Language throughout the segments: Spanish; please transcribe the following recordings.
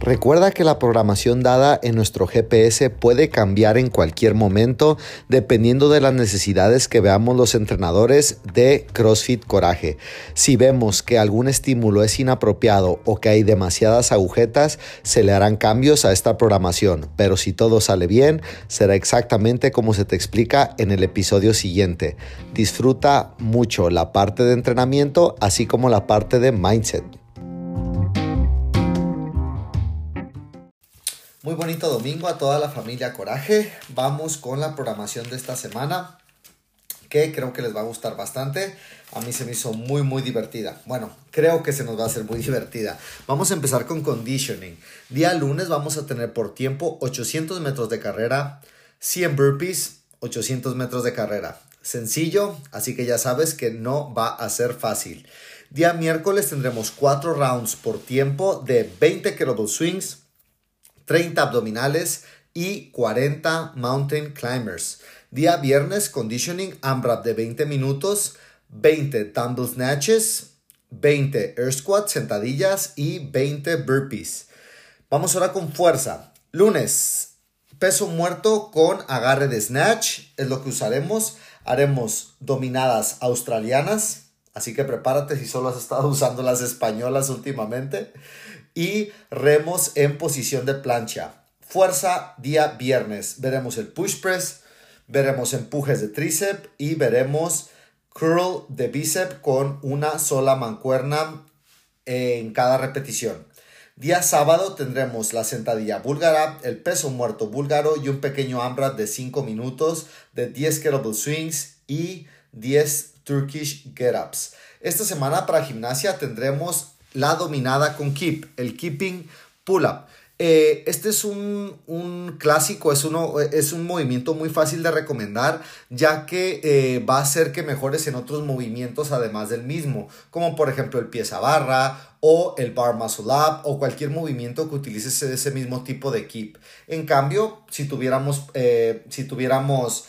Recuerda que la programación dada en nuestro GPS puede cambiar en cualquier momento dependiendo de las necesidades que veamos los entrenadores de CrossFit Coraje. Si vemos que algún estímulo es inapropiado o que hay demasiadas agujetas, se le harán cambios a esta programación, pero si todo sale bien, será exactamente como se te explica en el episodio siguiente. Disfruta mucho la parte de entrenamiento así como la parte de mindset. Muy bonito domingo a toda la familia Coraje. Vamos con la programación de esta semana que creo que les va a gustar bastante. A mí se me hizo muy, muy divertida. Bueno, creo que se nos va a hacer muy divertida. Vamos a empezar con conditioning. Día lunes vamos a tener por tiempo 800 metros de carrera, 100 burpees, 800 metros de carrera. Sencillo, así que ya sabes que no va a ser fácil. Día miércoles tendremos 4 rounds por tiempo de 20 kettlebell swings, 30 abdominales y 40 mountain climbers. Día viernes, conditioning AMRAP de 20 minutos, 20 dumbbell snatches, 20 air squats, sentadillas y 20 burpees. Vamos ahora con fuerza. Lunes, peso muerto con agarre de snatch, es lo que usaremos. Haremos dominadas australianas, así que prepárate si solo has estado usando las españolas últimamente y remos en posición de plancha. Fuerza día viernes. Veremos el push press, veremos empujes de tríceps y veremos curl de bíceps con una sola mancuerna en cada repetición. Día sábado tendremos la sentadilla búlgara, el peso muerto búlgaro y un pequeño AMRAP de 5 minutos de 10 kettlebell swings y 10 Turkish get-ups. Esta semana para gimnasia tendremos la dominada con keep, el keeping pull-up. Eh, este es un, clásico, es, uno, es un movimiento muy fácil de recomendar, ya que eh, va a hacer que mejores en otros movimientos además del mismo, como por ejemplo el pieza barra o el bar muscle up o cualquier movimiento que utilices ese mismo tipo de keep. En cambio, si tuviéramos, eh, si tuviéramos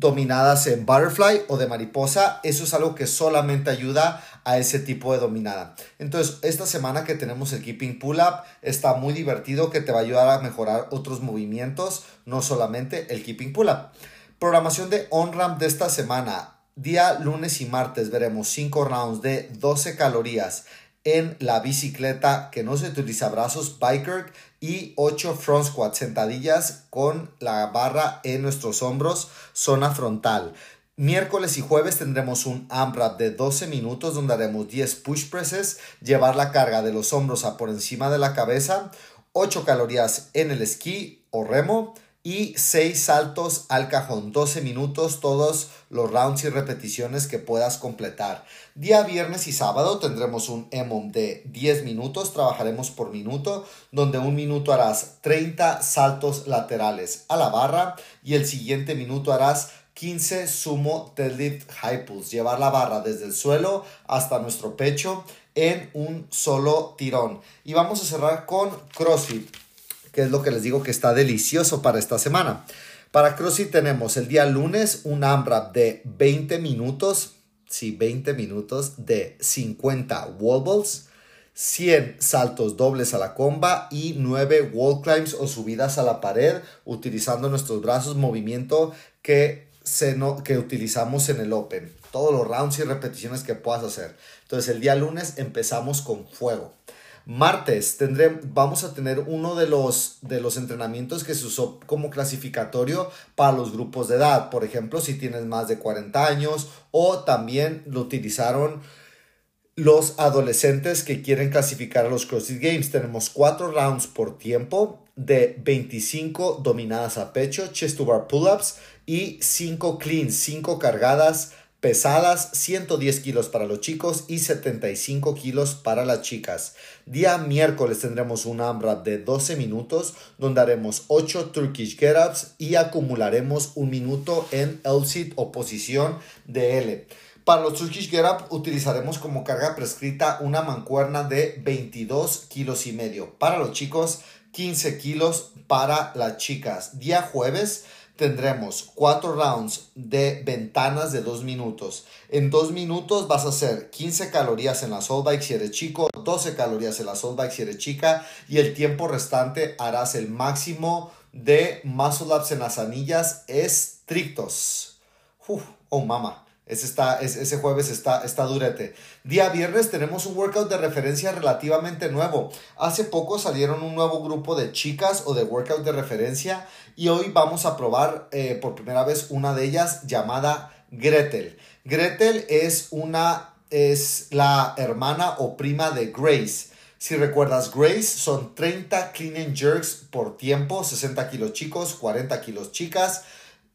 dominadas en butterfly o de mariposa, eso es algo que solamente ayuda a ese tipo de dominada. Entonces, esta semana que tenemos el keeping pull up está muy divertido que te va a ayudar a mejorar otros movimientos, no solamente el keeping pull up. Programación de on-ramp de esta semana. Día lunes y martes veremos 5 rounds de 12 calorías en la bicicleta que no se utiliza brazos, biker y 8 front squats, sentadillas con la barra en nuestros hombros, zona frontal. Miércoles y jueves tendremos un AMRAP de 12 minutos donde haremos 10 push presses, llevar la carga de los hombros a por encima de la cabeza, 8 calorías en el esquí o remo, y 6 saltos al cajón, 12 minutos todos los rounds y repeticiones que puedas completar. Día viernes y sábado tendremos un EMOM de 10 minutos, trabajaremos por minuto, donde un minuto harás 30 saltos laterales a la barra y el siguiente minuto harás 15 sumo deadlift high pulse, llevar la barra desde el suelo hasta nuestro pecho en un solo tirón. Y vamos a cerrar con CrossFit que es lo que les digo que está delicioso para esta semana. Para CrossFit tenemos el día lunes un AMRAP de 20 minutos, sí, 20 minutos de 50 wall balls, 100 saltos dobles a la comba y 9 wall climbs o subidas a la pared utilizando nuestros brazos, movimiento que, se no, que utilizamos en el Open. Todos los rounds y repeticiones que puedas hacer. Entonces el día lunes empezamos con fuego. Martes vamos a tener uno de los, de los entrenamientos que se usó como clasificatorio para los grupos de edad. Por ejemplo, si tienes más de 40 años o también lo utilizaron los adolescentes que quieren clasificar a los CrossFit Games. Tenemos cuatro rounds por tiempo de 25 dominadas a pecho, chest to bar pull-ups y 5 cleans, 5 cargadas pesadas, 110 kilos para los chicos y 75 kilos para las chicas. Día miércoles tendremos un AMRAP de 12 minutos donde haremos 8 Turkish Get-Ups y acumularemos un minuto en L-sit o posición de L. Para los Turkish Get Up utilizaremos como carga prescrita una mancuerna de 22 kilos y medio. Para los chicos, 15 kilos para las chicas. Día jueves tendremos cuatro rounds de ventanas de dos minutos. En dos minutos vas a hacer 15 calorías en la soul bike si eres chico, 12 calorías en la soul bike si eres chica y el tiempo restante harás el máximo de muscle ups en las anillas estrictos. oh mama. Ese, está, ese jueves está, está durete. Día viernes tenemos un workout de referencia relativamente nuevo. Hace poco salieron un nuevo grupo de chicas o de workout de referencia y hoy vamos a probar eh, por primera vez una de ellas llamada Gretel. Gretel es una es la hermana o prima de Grace. Si recuerdas, Grace son 30 clean and jerks por tiempo, 60 kilos chicos, 40 kilos chicas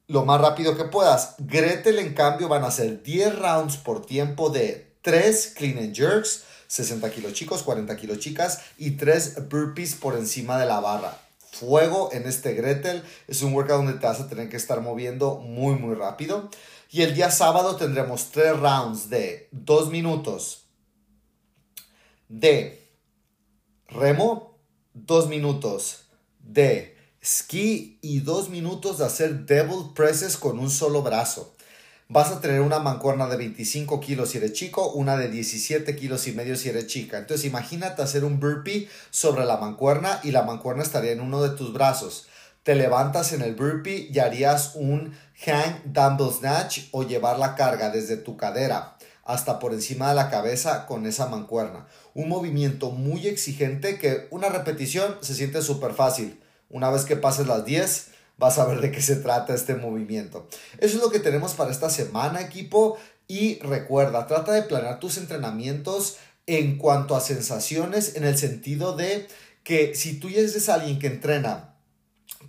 lo más rápido que puedas. Gretel, en cambio, van a hacer 10 rounds por tiempo de 3 clean and jerks, 60 kilos chicos, 40 kilos chicas y 3 burpees por encima de la barra. Fuego en este Gretel. Es un workout donde te vas a tener que estar moviendo muy, muy rápido. Y el día sábado tendremos 3 rounds de 2 minutos de remo, 2 minutos de ski y dos minutos de hacer devil presses con un solo brazo. Vas a tener una mancuerna de 25 kilos si eres chico, una de 17 kilos y medio si eres chica. Entonces imagínate hacer un burpee sobre la mancuerna y la mancuerna estaría en uno de tus brazos. Te levantas en el burpee y harías un hang dumbbell snatch o llevar la carga desde tu cadera hasta por encima de la cabeza con esa mancuerna. Un movimiento muy exigente que una repetición se siente súper fácil una vez que pases las 10, vas a ver de qué se trata este movimiento. Eso es lo que tenemos para esta semana, equipo. Y recuerda, trata de planear tus entrenamientos en cuanto a sensaciones, en el sentido de que si tú eres alguien que entrena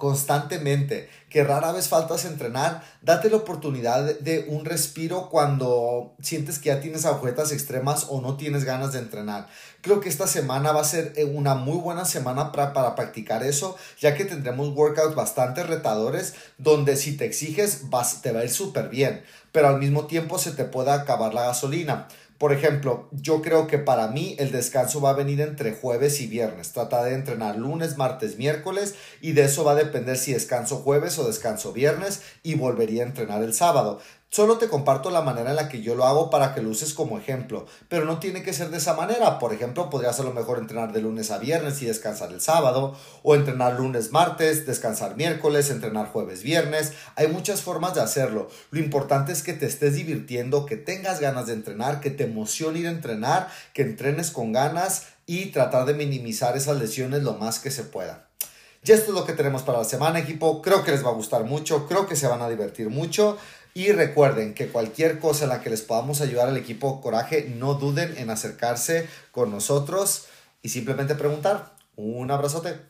constantemente, que rara vez faltas entrenar, date la oportunidad de un respiro cuando sientes que ya tienes agujetas extremas o no tienes ganas de entrenar. Creo que esta semana va a ser eh, una muy buena semana para, para practicar eso, ya que tendremos workouts bastante retadores donde si te exiges vas, te va a ir súper bien, pero al mismo tiempo se te puede acabar la gasolina. Por ejemplo, yo creo que para mí el descanso va a venir entre jueves y viernes. Trata de entrenar lunes, martes, miércoles y de eso va a depender si descanso jueves o descanso viernes y volvería a entrenar el sábado. Solo te comparto la manera en la que yo lo hago para que lo uses como ejemplo, pero no tiene que ser de esa manera. Por ejemplo, podrías a lo mejor entrenar de lunes a viernes y descansar el sábado, o entrenar lunes, martes, descansar miércoles, entrenar jueves, viernes. Hay muchas formas de hacerlo. Lo importante es que te estés divirtiendo, que tengas ganas de entrenar, que te emocione ir a entrenar, que entrenes con ganas y tratar de minimizar esas lesiones lo más que se pueda. Ya esto es lo que tenemos para la semana, equipo. Creo que les va a gustar mucho, creo que se van a divertir mucho. Y recuerden que cualquier cosa en la que les podamos ayudar al equipo Coraje, no duden en acercarse con nosotros y simplemente preguntar. Un abrazote.